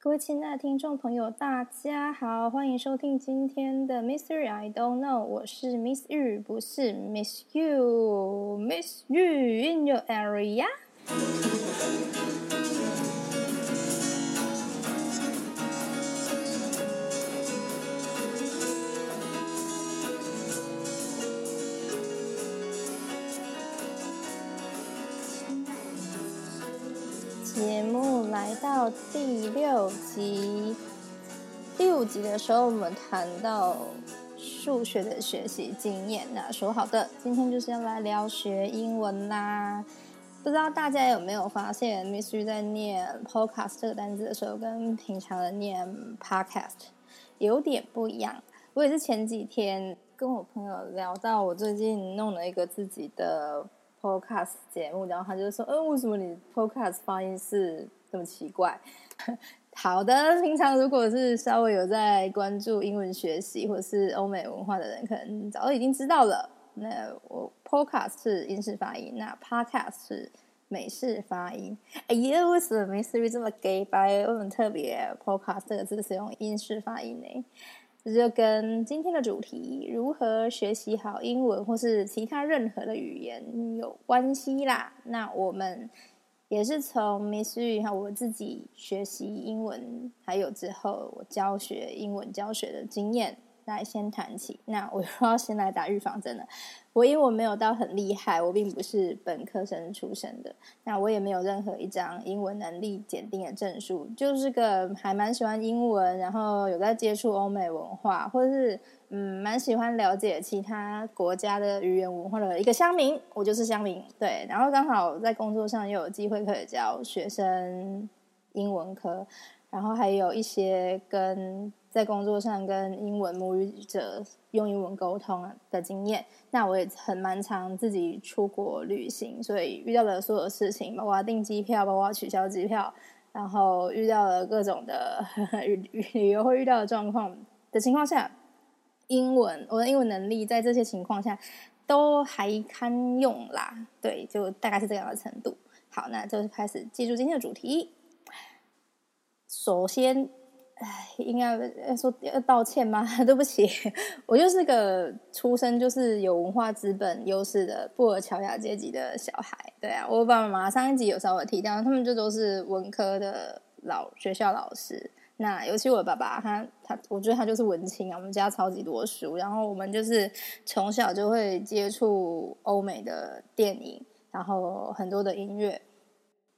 各位亲爱的听众朋友，大家好，欢迎收听今天的 Mystery I Don't Know，我是 Miss Yu，不是 Miss You，Miss you in your area。到第六集，第五集的时候，我们谈到数学的学习经验。那说好的，今天就是要来聊学英文啦。不知道大家有没有发现，Miss 在念 podcast 这个单词的时候，跟平常的念 podcast 有点不一样。我也是前几天跟我朋友聊到，我最近弄了一个自己的。Podcast 节目，然后他就说：“嗯，为什么你 Podcast 发音是这么奇怪？” 好的，平常如果是稍微有在关注英文学习或是欧美文化的人，可能早已经知道了。那我 Podcast 是英式发音，那 Podcast 是美式发音。哎呀，为什么美式音这么 gay 白？为什么特别 Podcast 这个字是用英式发音呢？这就跟今天的主题如何学习好英文或是其他任何的语言有关系啦。那我们也是从 Miss Yu 和我自己学习英文，还有之后我教学英文教学的经验。来先谈起，那我又要先来打预防针了。我因为我没有到很厉害，我并不是本科生出身的，那我也没有任何一张英文能力检定的证书，就是个还蛮喜欢英文，然后有在接触欧美文化，或者是嗯蛮喜欢了解其他国家的语言文化的一个乡民。我就是乡民，对。然后刚好在工作上又有机会可以教学生英文科，然后还有一些跟。在工作上跟英文母语者用英文沟通的经验，那我也很蛮常自己出国旅行，所以遇到的所有事情，包括订机票，包括取消机票，然后遇到了各种的 旅旅游会遇到的状况的情况下，英文我的英文能力在这些情况下都还堪用啦。对，就大概是这样的程度。好，那就是开始记住今天的主题。首先。唉，应该要说要道歉吗？对不起，我就是个出生就是有文化资本优势的布尔乔亚阶级的小孩。对啊，我爸爸妈妈上一集有稍微提到，他们就都是文科的老学校老师。那尤其我爸爸，他他，我觉得他就是文青啊。我们家超级多书，然后我们就是从小就会接触欧美的电影，然后很多的音乐。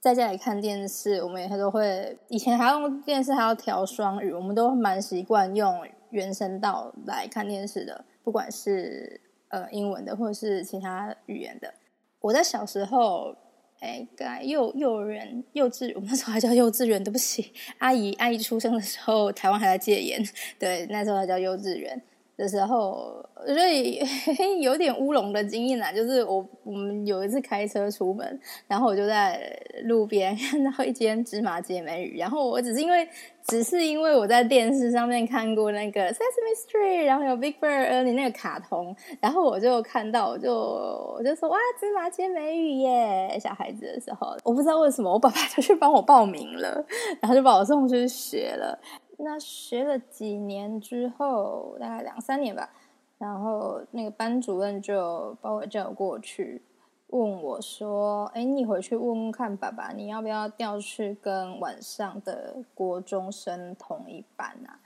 在家里看电视，我们也都会。以前还用电视还要调双语，我们都蛮习惯用原声道来看电视的，不管是呃英文的或者是其他语言的。我在小时候，哎，该幼幼儿园、幼稚，我们那时候还叫幼稚园，对不起，阿姨阿姨出生的时候，台湾还在戒严，对，那时候还叫幼稚园。的时候，所以 有点乌龙的经验啦。就是我我们有一次开车出门，然后我就在路边 看到一间芝麻街美语，然后我只是因为只是因为我在电视上面看过那个 Sesame Street，然后有 Big Bird 你那个卡通，然后我就看到，我就我就说哇，芝麻街美语耶！小孩子的时候，我不知道为什么，我爸爸就去帮我报名了，然后就把我送去学了。那学了几年之后，大概两三年吧，然后那个班主任就把我叫过去，问我说：“哎，你回去问问看爸爸，你要不要调去跟晚上的国中生同一班啊？”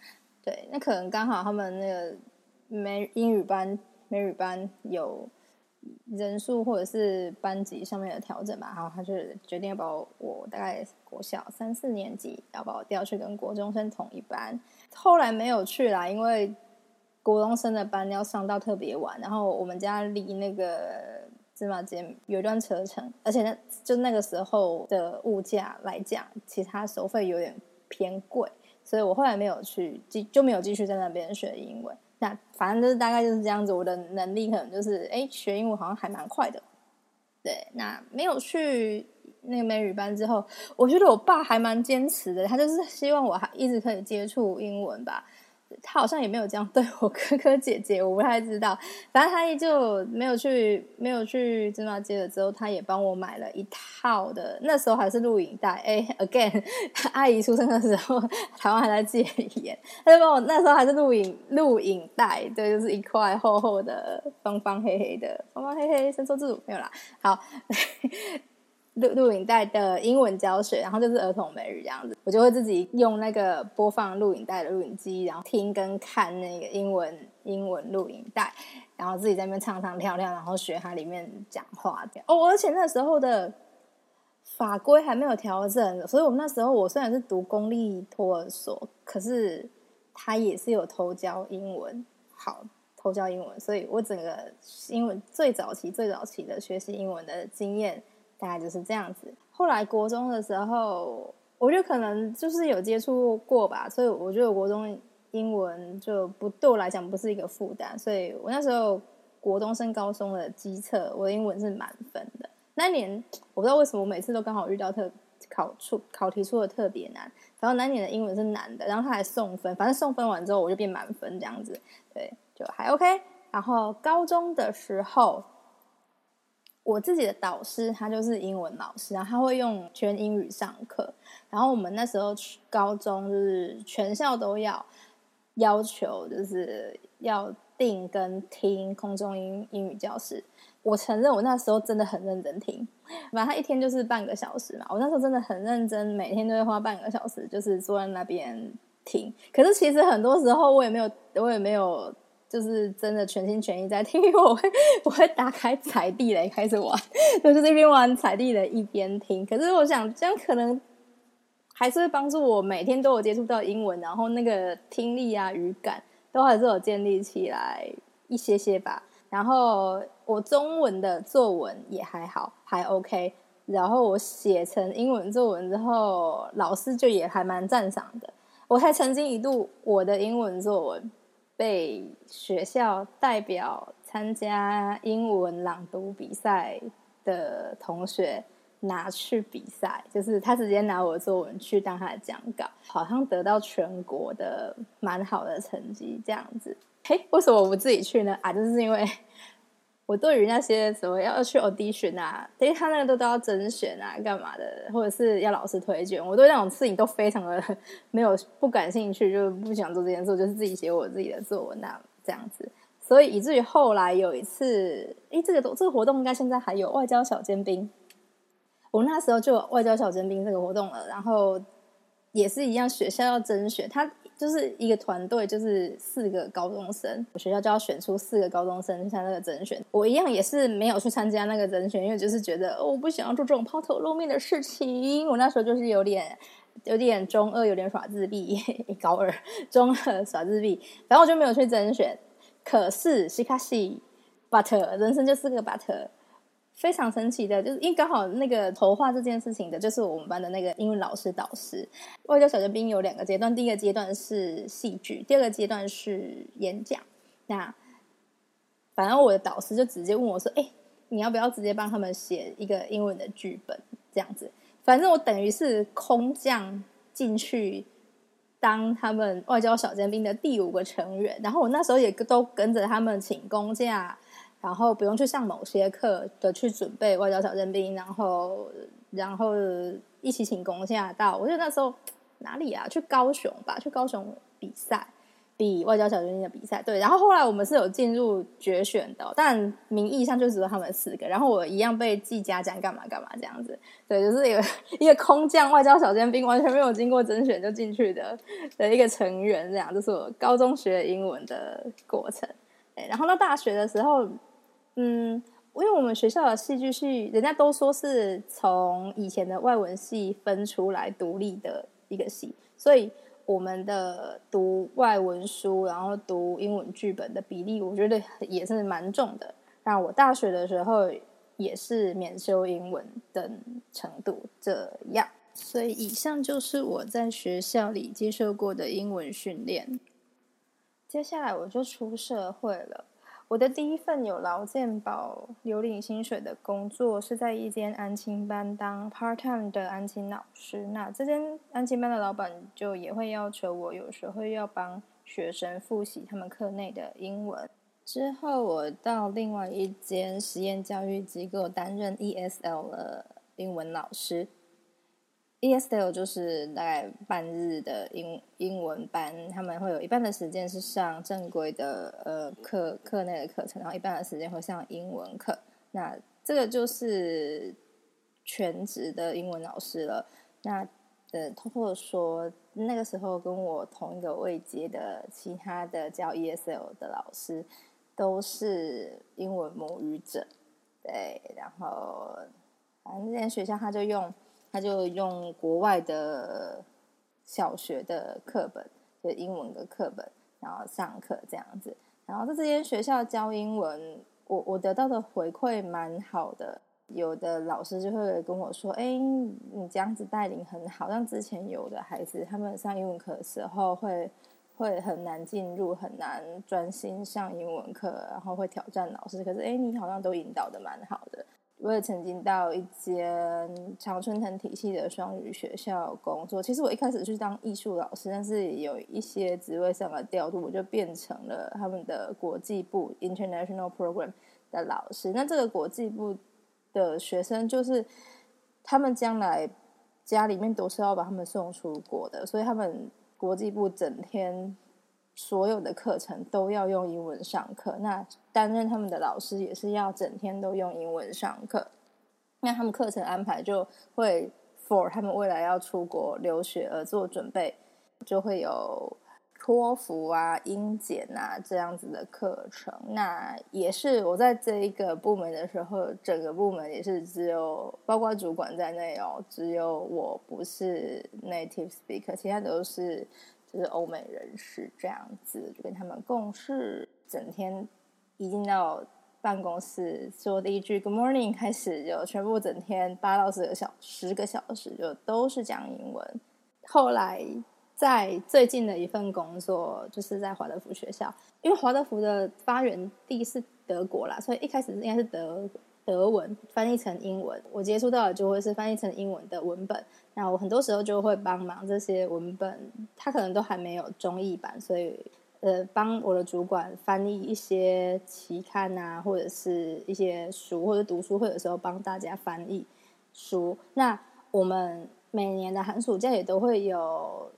对，那可能刚好他们那个美英语班、美语班有。人数或者是班级上面的调整吧，然后他就决定要把我大概国小三四年级要把我调去跟国中生同一班。后来没有去啦，因为国中生的班要上到特别晚，然后我们家离那个芝麻街有一段车程，而且呢，就那个时候的物价来讲，其他收费有点偏贵，所以我后来没有去继就没有继续在那边学英文。那反正就是大概就是这样子，我的能力可能就是，哎，学英文好像还蛮快的。对，那没有去那个美语班之后，我觉得我爸还蛮坚持的，他就是希望我还一直可以接触英文吧。他好像也没有这样对我哥哥姐姐，我不太知道。反正他依旧没有去，没有去芝麻街了之后，他也帮我买了一套的，那时候还是录影带。哎，again，阿姨出生的时候，台湾还在戒严，他就帮我那时候还是录影录影带，对，就是一块厚厚的方方黑黑的，方方黑黑，伸缩自如没有啦。好。录录影带的英文教学，然后就是儿童美语这样子，我就会自己用那个播放录影带的录影机，然后听跟看那个英文英文录影带，然后自己在那边唱唱跳跳，然后学它里面讲话。哦，而且那时候的法规还没有调整，所以我们那时候我虽然是读公立托儿所，可是他也是有偷教英文，好偷教英文，所以我整个英文最早期最早期的学习英文的经验。大概就是这样子。后来国中的时候，我觉得可能就是有接触过吧，所以我觉得国中英文就不对我来讲不是一个负担。所以我那时候国中升高中的机测，我的英文是满分的。那年我不知道为什么，我每次都刚好遇到特考出考题出的特别难，然后那年的英文是难的，然后他还送分，反正送分完之后我就变满分这样子，对，就还 OK。然后高中的时候。我自己的导师他就是英文老师，然后他会用全英语上课。然后我们那时候高中就是全校都要要求，就是要订跟听空中英英语教室。我承认我那时候真的很认真听，反正他一天就是半个小时嘛。我那时候真的很认真，每天都会花半个小时，就是坐在那边听。可是其实很多时候我也没有，我也没有。就是真的全心全意在听，因为我会我会打开踩地雷开始玩，就是一边玩踩地雷一边听。可是我想这样可能还是会帮助我每天都有接触到英文，然后那个听力啊语感都还是有建立起来一些些吧。然后我中文的作文也还好，还 OK。然后我写成英文作文之后，老师就也还蛮赞赏的。我还曾经一度我的英文作文。被学校代表参加英文朗读比赛的同学拿去比赛，就是他直接拿我的作文去当他的讲稿，好像得到全国的蛮好的成绩这样子。嘿，为什么我不自己去呢？啊，就是因为。我对于那些什么要去 audition 啊，因为他那个都都要甄选啊，干嘛的，或者是要老师推荐，我对那种事情都非常的没有不感兴趣，就不想做这件事，就是自己写我自己的作文那这样子。所以以至于后来有一次，诶，这个这个活动应该现在还有外交小尖兵，我那时候就有外交小尖兵这个活动了，然后也是一样，学校要甄选他。就是一个团队，就是四个高中生，我学校就要选出四个高中生去参加那个甄选。我一样也是没有去参加那个甄选，因为就是觉得我不想要做这种抛头露面的事情。我那时候就是有点 有点中二，有点耍自闭，高二中二耍自闭，然后我就没有去甄选。可是西卡西，but 人生就是个 but。非常神奇的，就是因为刚好那个筹划这件事情的，就是我们班的那个英文老师导师。外教小尖兵有两个阶段，第一个阶段是戏剧，第二个阶段是演讲。那反正我的导师就直接问我说：“哎，你要不要直接帮他们写一个英文的剧本？这样子，反正我等于是空降进去当他们外交小尖兵的第五个成员。然后我那时候也都跟着他们请公假。”然后不用去上某些课的去准备外交小尖兵，然后然后一起请功下到，我觉得那时候哪里啊？去高雄吧，去高雄比赛，比外交小尖兵的比赛。对，然后后来我们是有进入决选的，但名义上就只有他们四个，然后我一样被记家奖，干嘛干嘛这样子。对，就是一个一个空降外交小尖兵，完全没有经过甄选就进去的的一个成员，这样就是我高中学英文的过程。对，然后到大学的时候。嗯，因为我们学校的戏剧系，人家都说是从以前的外文系分出来独立的一个系，所以我们的读外文书，然后读英文剧本的比例，我觉得也是蛮重的。那我大学的时候也是免修英文等程度这样，所以以上就是我在学校里接受过的英文训练。接下来我就出社会了。我的第一份有劳健保、有领薪水的工作是在一间安亲班当 part time 的安亲老师。那这间安亲班的老板就也会要求我，有时候要帮学生复习他们课内的英文。之后，我到另外一间实验教育机构担任 ESL 的英文老师。ESL 就是大概半日的英英文班，他们会有一半的时间是上正规的呃课课内的课程，然后一半的时间会上英文课。那这个就是全职的英文老师了。那呃，偷偷的说，那个时候跟我同一个位阶的其他的教 ESL 的老师。都是英文母语者，对，然后反正这间学校他就用他就用国外的小学的课本，就英文的课本，然后上课这样子。然后在这间学校教英文，我我得到的回馈蛮好的，有的老师就会跟我说：“哎，你这样子带领很好。”像之前有的孩子，他们上英文课的时候会。会很难进入，很难专心上英文课，然后会挑战老师。可是，哎，你好像都引导的蛮好的。我也曾经到一间常春藤体系的双语学校工作。其实我一开始是当艺术老师，但是有一些职位上的调度，我就变成了他们的国际部 （International Program） 的老师。那这个国际部的学生，就是他们将来家里面都是要把他们送出国的，所以他们。国际部整天所有的课程都要用英文上课，那担任他们的老师也是要整天都用英文上课。那他们课程安排就会 for 他们未来要出国留学而做准备，就会有托福啊、英检啊这样子的课程。那也是我在这一个部门的时候，整个部门也是只有包括主管在内哦，只有我不是 native speaker，其他都是。就是欧美人士这样子，就跟他们共事，整天一进到办公室说第一句 Good morning 开始，就全部整天八到十个小十个小时就都是讲英文。后来在最近的一份工作，就是在华德福学校，因为华德福的发源地是德国啦，所以一开始应该是德。德文翻译成英文，我接触到的就会是翻译成英文的文本。那我很多时候就会帮忙这些文本，它可能都还没有中译版，所以呃，帮我的主管翻译一些期刊啊，或者是一些书，或者读书会的时候帮大家翻译书。那我们每年的寒暑假也都会有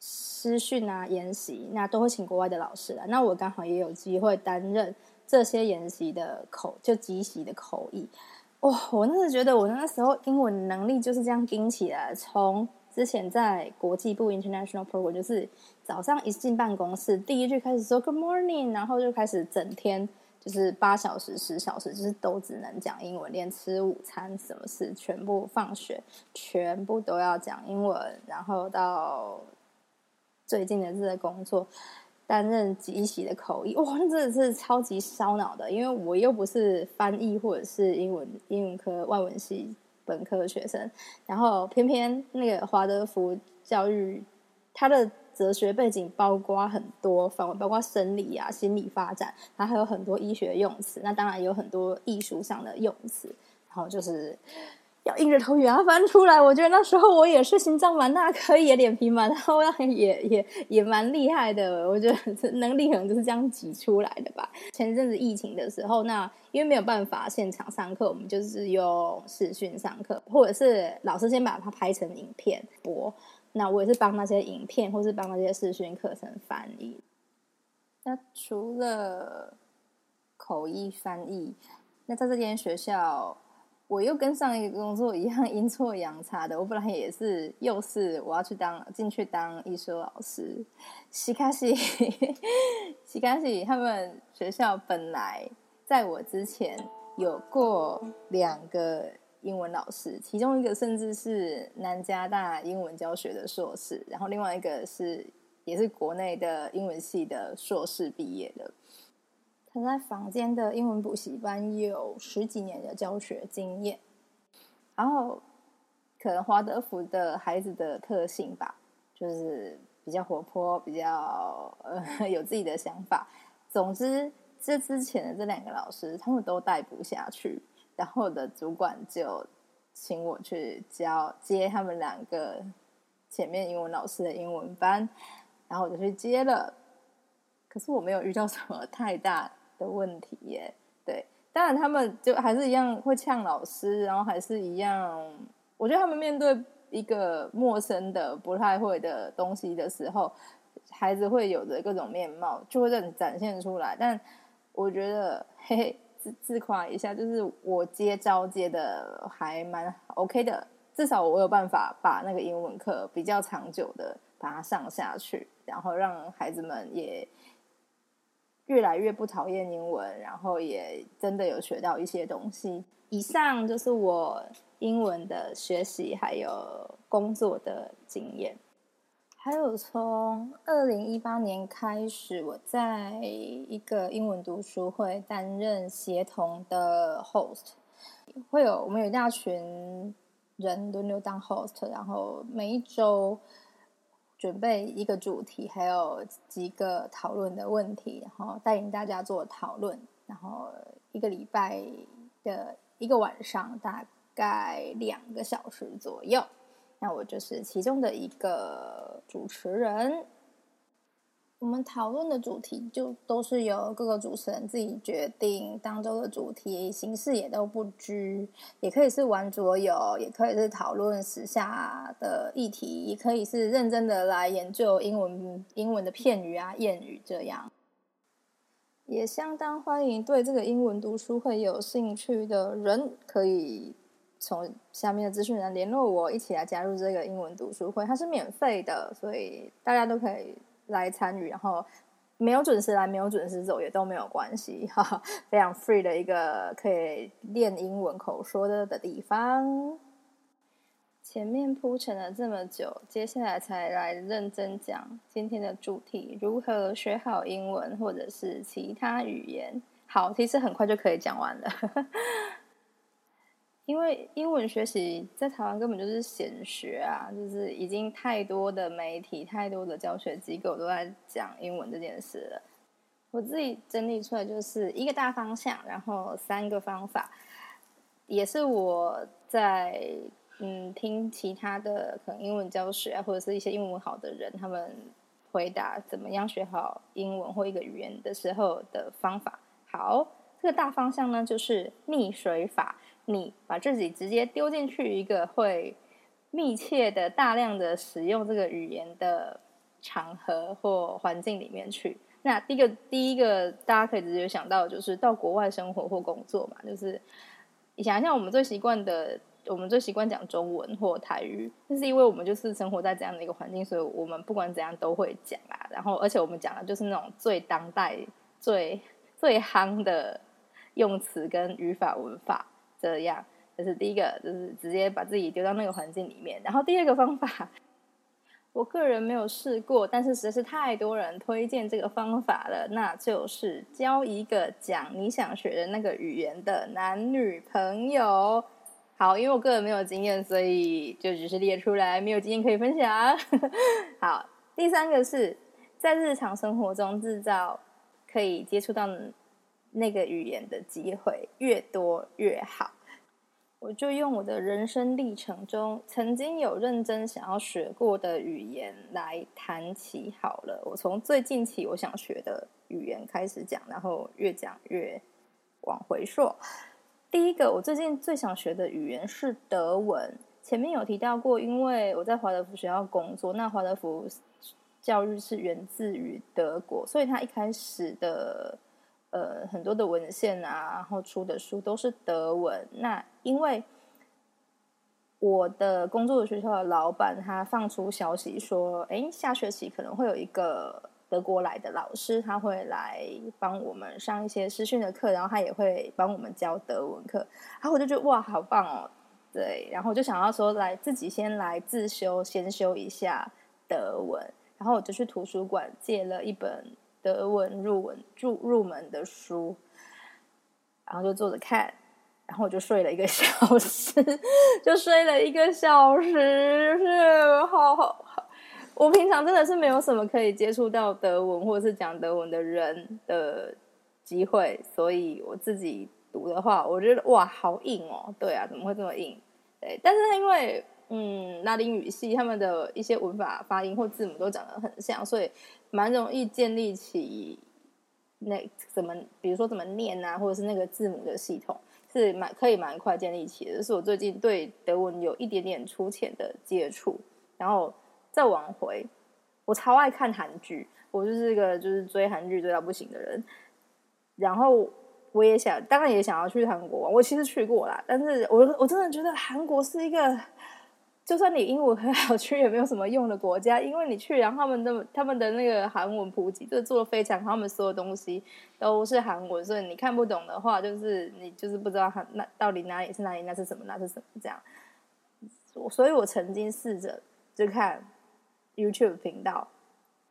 师训啊、研习，那都会请国外的老师来。那我刚好也有机会担任。这些研习的口就即习的口译，哇！我那时觉得我那时候英文能力就是这样顶起来。从之前在国际部 International Program，就是早上一进办公室，第一句开始说 Good morning，然后就开始整天就是八小时、十小时，就是都只能讲英文，连吃午餐什么事，全部放学全部都要讲英文。然后到最近的这个工作。担任即席的口译，哇，那真的是超级烧脑的。因为我又不是翻译或者是英文英文科外文系本科的学生，然后偏偏那个华德福教育，它的哲学背景包括很多范围，包括生理啊、心理发展，它还有很多医学用词，那当然有很多艺术上的用词，然后就是。要硬着头皮要翻出来，我觉得那时候我也是心脏蛮大，可以脸皮蛮厚，也也也蛮厉害的。我觉得能力可能就是这样挤出来的吧。前阵子疫情的时候，那因为没有办法现场上课，我们就是用视讯上课，或者是老师先把它拍成影片播。那我也是帮那些影片，或是帮那些视讯课程翻译。那除了口译翻译，那在这间学校。我又跟上一个工作一样 阴错阳差的，我本来也是又是我要去当进去当艺术老师，西卡西 西卡西他们学校本来在我之前有过两个英文老师，其中一个甚至是南加大英文教学的硕士，然后另外一个是也是国内的英文系的硕士毕业的。他在房间的英文补习班有十几年的教学经验，然后可能华德福的孩子的特性吧，就是比较活泼，比较呃 有自己的想法。总之，这之前的这两个老师他们都带不下去，然后我的主管就请我去教接他们两个前面英文老师的英文班，然后我就去接了。可是我没有遇到什么太大的问题耶。对，当然他们就还是一样会呛老师，然后还是一样，我觉得他们面对一个陌生的、不太会的东西的时候，孩子会有着各种面貌就会展展现出来。但我觉得，嘿嘿，自自夸一下，就是我接招接的还蛮 OK 的。至少我有办法把那个英文课比较长久的把它上下去，然后让孩子们也越来越不讨厌英文，然后也真的有学到一些东西。以上就是我英文的学习还有工作的经验。还有从二零一八年开始，我在一个英文读书会担任协同的 host，会有我们有一大群。人轮流当 host，然后每一周准备一个主题，还有几个讨论的问题，然后带领大家做讨论。然后一个礼拜的一个晚上，大概两个小时左右。那我就是其中的一个主持人。我们讨论的主题就都是由各个主持人自己决定，当周的主题形式也都不拘，也可以是玩桌游，也可以是讨论时下的议题，也可以是认真的来研究英文英文的片语啊谚语这样。也相当欢迎对这个英文读书会有兴趣的人，可以从下面的资讯栏联络我，一起来加入这个英文读书会。它是免费的，所以大家都可以。来参与，然后没有准时来，没有准时走也都没有关系，哈哈，非常 free 的一个可以练英文口说的的地方。前面铺陈了这么久，接下来才来认真讲今天的主题：如何学好英文或者是其他语言。好，其实很快就可以讲完了。因为英文学习在台湾根本就是显学啊，就是已经太多的媒体、太多的教学机构都在讲英文这件事了。我自己整理出来就是一个大方向，然后三个方法，也是我在嗯听其他的可能英文教学啊，或者是一些英文好的人他们回答怎么样学好英文或一个语言的时候的方法。好，这个大方向呢就是溺水法。你把自己直接丢进去一个会密切的、大量的使用这个语言的场合或环境里面去。那第一个，第一个大家可以直接想到就是到国外生活或工作嘛。就是你想一下，我们最习惯的，我们最习惯讲中文或台语，那是因为我们就是生活在这样的一个环境，所以我们不管怎样都会讲啊。然后，而且我们讲的就是那种最当代、最 最夯的用词跟语法文法。这样，这是第一个，就是直接把自己丢到那个环境里面。然后第二个方法，我个人没有试过，但是实在是太多人推荐这个方法了，那就是交一个讲你想学的那个语言的男女朋友。好，因为我个人没有经验，所以就只是列出来，没有经验可以分享。好，第三个是在日常生活中制造可以接触到。那个语言的机会越多越好，我就用我的人生历程中曾经有认真想要学过的语言来谈起好了。我从最近起我想学的语言开始讲，然后越讲越往回溯。第一个，我最近最想学的语言是德文。前面有提到过，因为我在华德福学校工作，那华德福教育是源自于德国，所以他一开始的。呃，很多的文献啊，然后出的书都是德文。那因为我的工作的学校的老板他放出消息说，哎，下学期可能会有一个德国来的老师，他会来帮我们上一些师训的课，然后他也会帮我们教德文课。然后我就觉得哇，好棒哦！对，然后我就想要说，来自己先来自修，先修一下德文。然后我就去图书馆借了一本。德文入文入入门的书，然后就坐着看，然后我就睡了一个小时，就睡了一个小时，是好好好。我平常真的是没有什么可以接触到德文或者是讲德文的人的机会，所以我自己读的话，我觉得哇，好硬哦。对啊，怎么会这么硬？对，但是因为。嗯，拉丁语系他们的一些文法、发音或字母都长得很像，所以蛮容易建立起那怎么，比如说怎么念啊，或者是那个字母的系统，是蛮可以蛮快建立起的。是我最近对德文有一点点粗浅的接触，然后再往回，我超爱看韩剧，我就是一个就是追韩剧追到不行的人。然后我也想，当然也想要去韩国玩。我其实去过啦，但是我我真的觉得韩国是一个。就算你英文很好，去也没有什么用的国家，因为你去，然后他们的他们的那个韩文普及，就做的非常好，他们所有东西都是韩文，所以你看不懂的话，就是你就是不知道它那到底哪里是哪里，那是什么，那是什么这样。所以我曾经试着就看 YouTube 频道，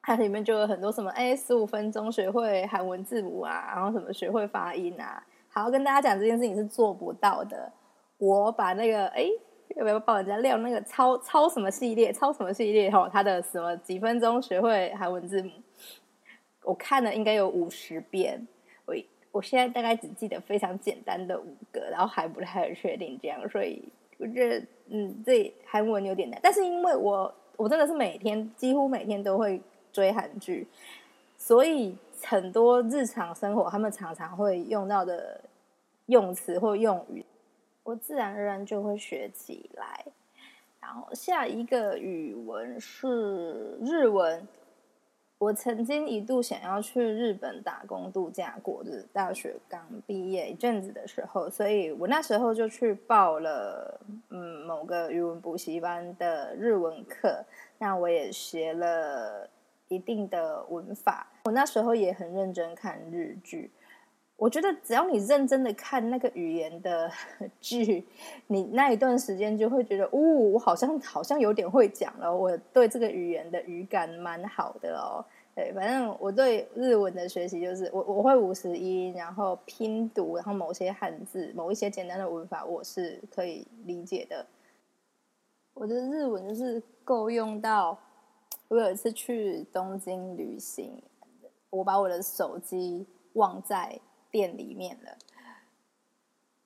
它里面就有很多什么哎，十五分钟学会韩文字母啊，然后什么学会发音啊。好，跟大家讲这件事情是做不到的。我把那个哎。要不要帮人家亮那个超超什么系列？超什么系列？哈，他的什么几分钟学会韩文字母？我看了应该有五十遍。我我现在大概只记得非常简单的五个，然后还不太确定这样，所以我觉得嗯，这韩文有点难。但是因为我我真的是每天几乎每天都会追韩剧，所以很多日常生活他们常常会用到的用词或用语。我自然而然就会学起来。然后下一个语文是日文。我曾经一度想要去日本打工度假过，就是大学刚毕业一阵子的时候，所以我那时候就去报了嗯某个语文补习班的日文课。那我也学了一定的文法。我那时候也很认真看日剧。我觉得只要你认真的看那个语言的 剧，你那一段时间就会觉得，哦，我好像好像有点会讲了。我对这个语言的语感蛮好的哦。对，反正我对日文的学习就是，我我会五十音，然后拼读，然后某些汉字，某一些简单的文法，我是可以理解的。我的日文就是够用到，我有一次去东京旅行，我把我的手机忘在。店里面了，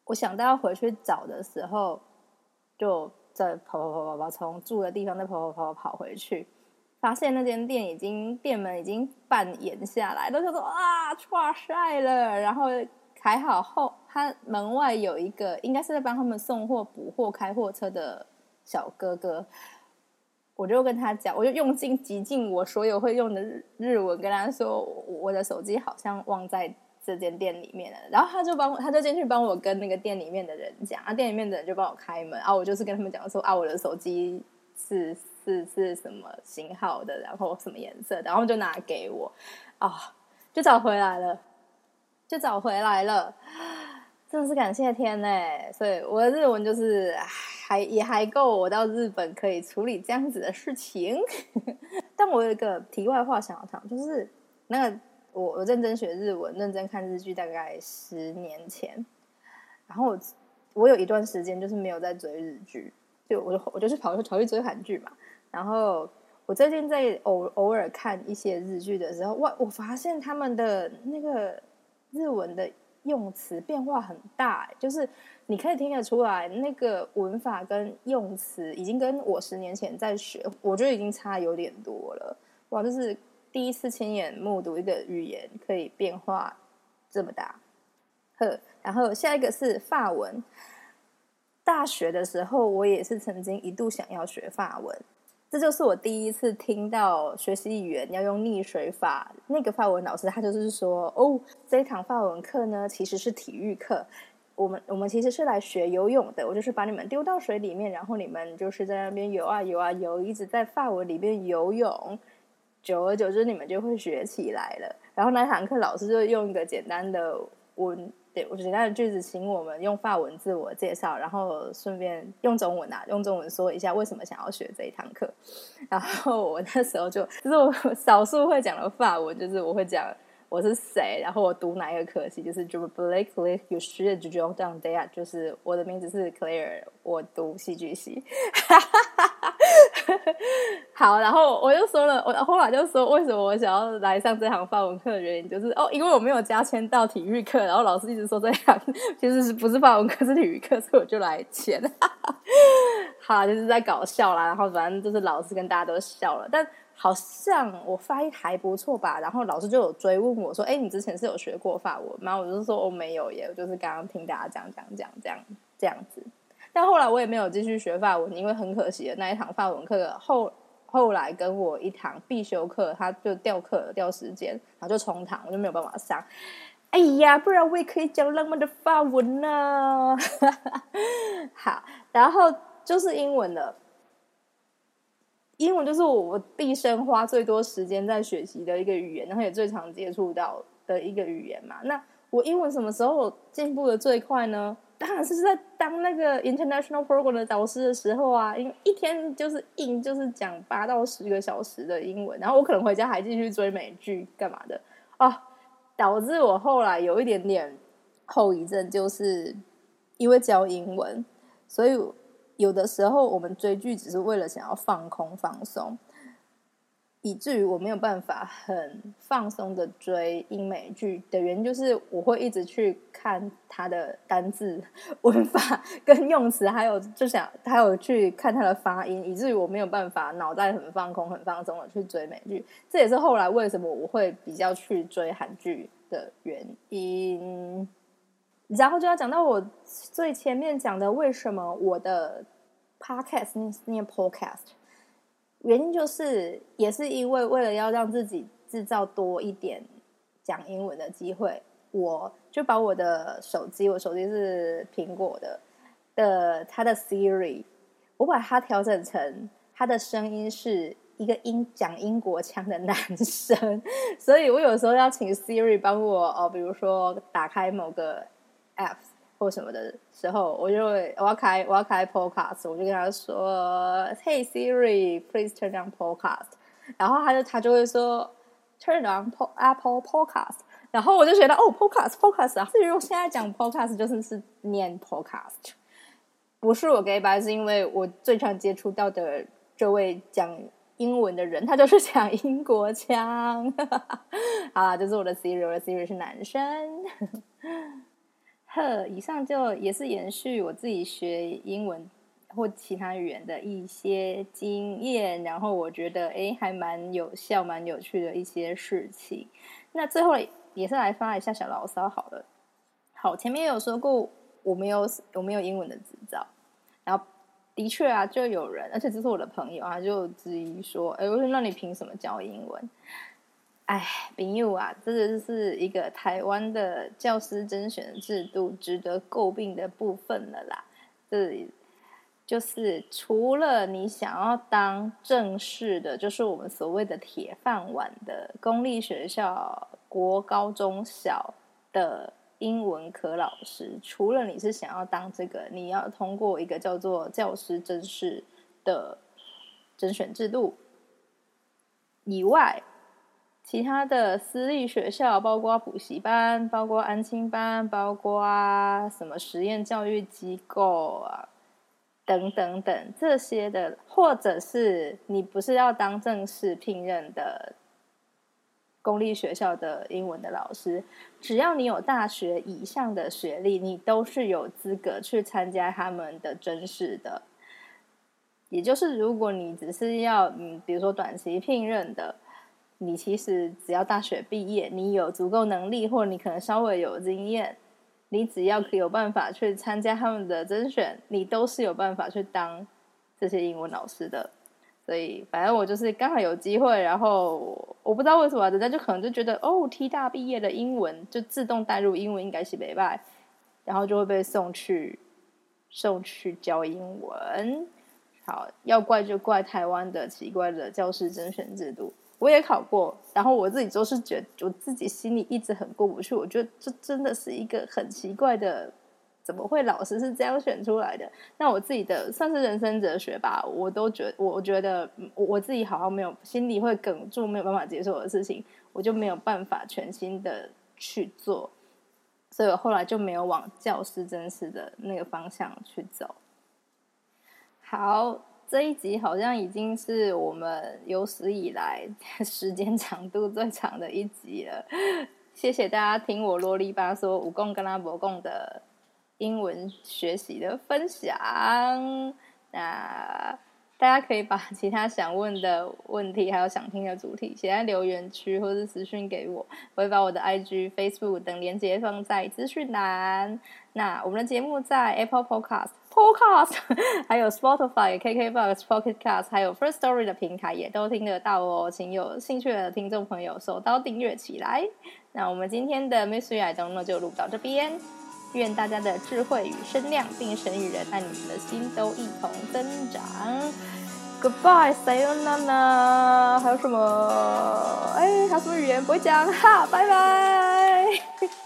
我想到要回去找的时候，就在跑跑跑跑跑，从住的地方再跑跑跑跑回去，发现那间店已经店门已经半掩下来，都想说啊，错晒了。然后还好后，他门外有一个应该是在帮他们送货补货开货车的小哥哥，我就跟他讲，我就用尽极尽我所有会用的日日文跟他说，我的手机好像忘在。这间店里面的，然后他就帮我，他就进去帮我跟那个店里面的人讲，啊，店里面的人就帮我开门，啊，我就是跟他们讲说，啊，我的手机是是是什么型号的，然后什么颜色的，然后就拿给我，啊，就找回来了，就找回来了，真的是感谢天呢，所以我的日文就是还也还够我到日本可以处理这样子的事情，但我有一个题外话想要讲，就是那个。我我认真学日文，认真看日剧，大概十年前。然后我我有一段时间就是没有在追日剧，就我就我就是跑去跑去追韩剧嘛。然后我最近在偶偶尔看一些日剧的时候，哇，我发现他们的那个日文的用词变化很大，就是你可以听得出来，那个文法跟用词已经跟我十年前在学，我觉得已经差有点多了。哇，就是。第一次亲眼目睹一个语言可以变化这么大，呵，然后下一个是法文。大学的时候，我也是曾经一度想要学法文，这就是我第一次听到学习语言要用逆水法。那个法文老师他就是说：“哦，这一堂法文课呢，其实是体育课，我们我们其实是来学游泳的。我就是把你们丢到水里面，然后你们就是在那边游啊游啊游，一直在法文里面游泳。”久而久之，你们就会学起来了。然后那堂课老师就用一个简单的文，对，简单的句子，请我们用法文自我介绍，然后顺便用中文啊，用中文说一下为什么想要学这一堂课。然后我那时候就，就是我少数会讲的法文，就是我会讲。我是谁？然后我读哪一个科系？就是 Joe Blakely，有需要就 Joe Down Day 就是我的名字是 Claire，我读戏剧系。好，然后我就说了，我后来就说，为什么我想要来上这堂法文课的原因，就是哦，因为我没有加签到体育课，然后老师一直说这样 其实是不是法文课是体育课，所以我就来签。好，就是在搞笑啦，然后反正就是老师跟大家都笑了，但。好像我发音还不错吧。然后老师就有追问我说：“哎，你之前是有学过法文吗？”我就说：“我没有耶，我就是刚刚听大家讲讲讲这样这样子。”但后来我也没有继续学法文，因为很可惜的那一堂法文课后后来跟我一堂必修课，他就掉课掉时间，然后就重堂，我就没有办法上。哎呀，不然我也可以讲浪漫的法文呢。好，然后就是英文了。英文就是我我毕生花最多时间在学习的一个语言，然后也最常接触到的一个语言嘛。那我英文什么时候进步的最快呢？当然是在当那个 international program 的导师的时候啊，因一天就是硬就是讲八到十个小时的英文，然后我可能回家还继续追美剧干嘛的啊，导致我后来有一点点后遗症，就是因为教英文，所以。有的时候，我们追剧只是为了想要放空、放松，以至于我没有办法很放松的追英美剧的原因，就是我会一直去看它的单字、文法跟用词，还有就想还有去看它的发音，以至于我没有办法脑袋很放空、很放松的去追美剧。这也是后来为什么我会比较去追韩剧的原因。然后就要讲到我最前面讲的，为什么我的 podcast 念念 podcast，原因就是也是因为为了要让自己制造多一点讲英文的机会，我就把我的手机，我手机是苹果的的它的 Siri，我把它调整成它的声音是一个英讲英国腔的男生，所以我有时候要请 Siri 帮我哦，比如说打开某个。app 或什么的时候，我就会我要开我要开 podcast，我就跟他说：“Hey Siri，please turn on podcast。”然后他就他就会说：“Turn on Apple Podcast。”然后我就觉得哦，podcast，podcast 啊！至于我现在讲 podcast，就是是念 podcast，不是我给白，是因为我最常接触到的这位讲英文的人，他就是讲英国腔。啊，这是我的 Siri，我的 Siri 是男生。呵，以上就也是延续我自己学英文或其他语言的一些经验，然后我觉得哎，还蛮有效、蛮有趣的一些事情。那最后也是来发一下小牢骚，好了。好，前面有说过我没有我没有英文的执照，然后的确啊，就有人，而且这是我的朋友啊，就质疑说，哎，我说那你凭什么教英文？哎，朋友啊，这个是一个台湾的教师甄选制度值得诟病的部分了啦。这就是除了你想要当正式的，就是我们所谓的铁饭碗的公立学校国高中小的英文科老师，除了你是想要当这个，你要通过一个叫做教师甄试的甄选制度以外。其他的私立学校，包括补习班，包括安亲班，包括什么实验教育机构啊，等等等这些的，或者是你不是要当正式聘任的公立学校的英文的老师，只要你有大学以上的学历，你都是有资格去参加他们的甄试的。也就是，如果你只是要嗯，比如说短期聘任的。你其实只要大学毕业，你有足够能力，或者你可能稍微有经验，你只要可有办法去参加他们的甄选，你都是有办法去当这些英文老师的。所以，反正我就是刚好有机会，然后我不知道为什么，人家就可能就觉得哦，T 大毕业的英文就自动带入英文应该是北外，然后就会被送去送去教英文。好，要怪就怪台湾的奇怪的教师甄选制度。我也考过，然后我自己就是觉，我自己心里一直很过不去。我觉得这真的是一个很奇怪的，怎么会老师是这样选出来的？那我自己的算是人生哲学吧，我都觉我觉得我自己好像没有心里会哽住，没有办法接受的事情，我就没有办法全心的去做，所以我后来就没有往教师真实的那个方向去走。好。这一集好像已经是我们有史以来 时间长度最长的一集了。谢谢大家听我啰里吧嗦、武功跟拉伯共的英文学习的分享。那大家可以把其他想问的问题，还有想听的主题写在留言区，或是私讯给我，我会把我的 IG、Facebook 等连接放在资讯栏。那我们的节目在 Apple Podcast、Podcast，还有 Spotify、KKBox、Pocket Cast，还有 First Story 的平台也都听得到哦，请有兴趣的听众朋友手刀订阅起来。那我们今天的 Mystery I Don't Know 就录到这边。愿大家的智慧与声量，并神与人，让你们的心都一同增长。Goodbye，say you nana。还有什么？哎，还有什么语言不会讲？哈，拜拜。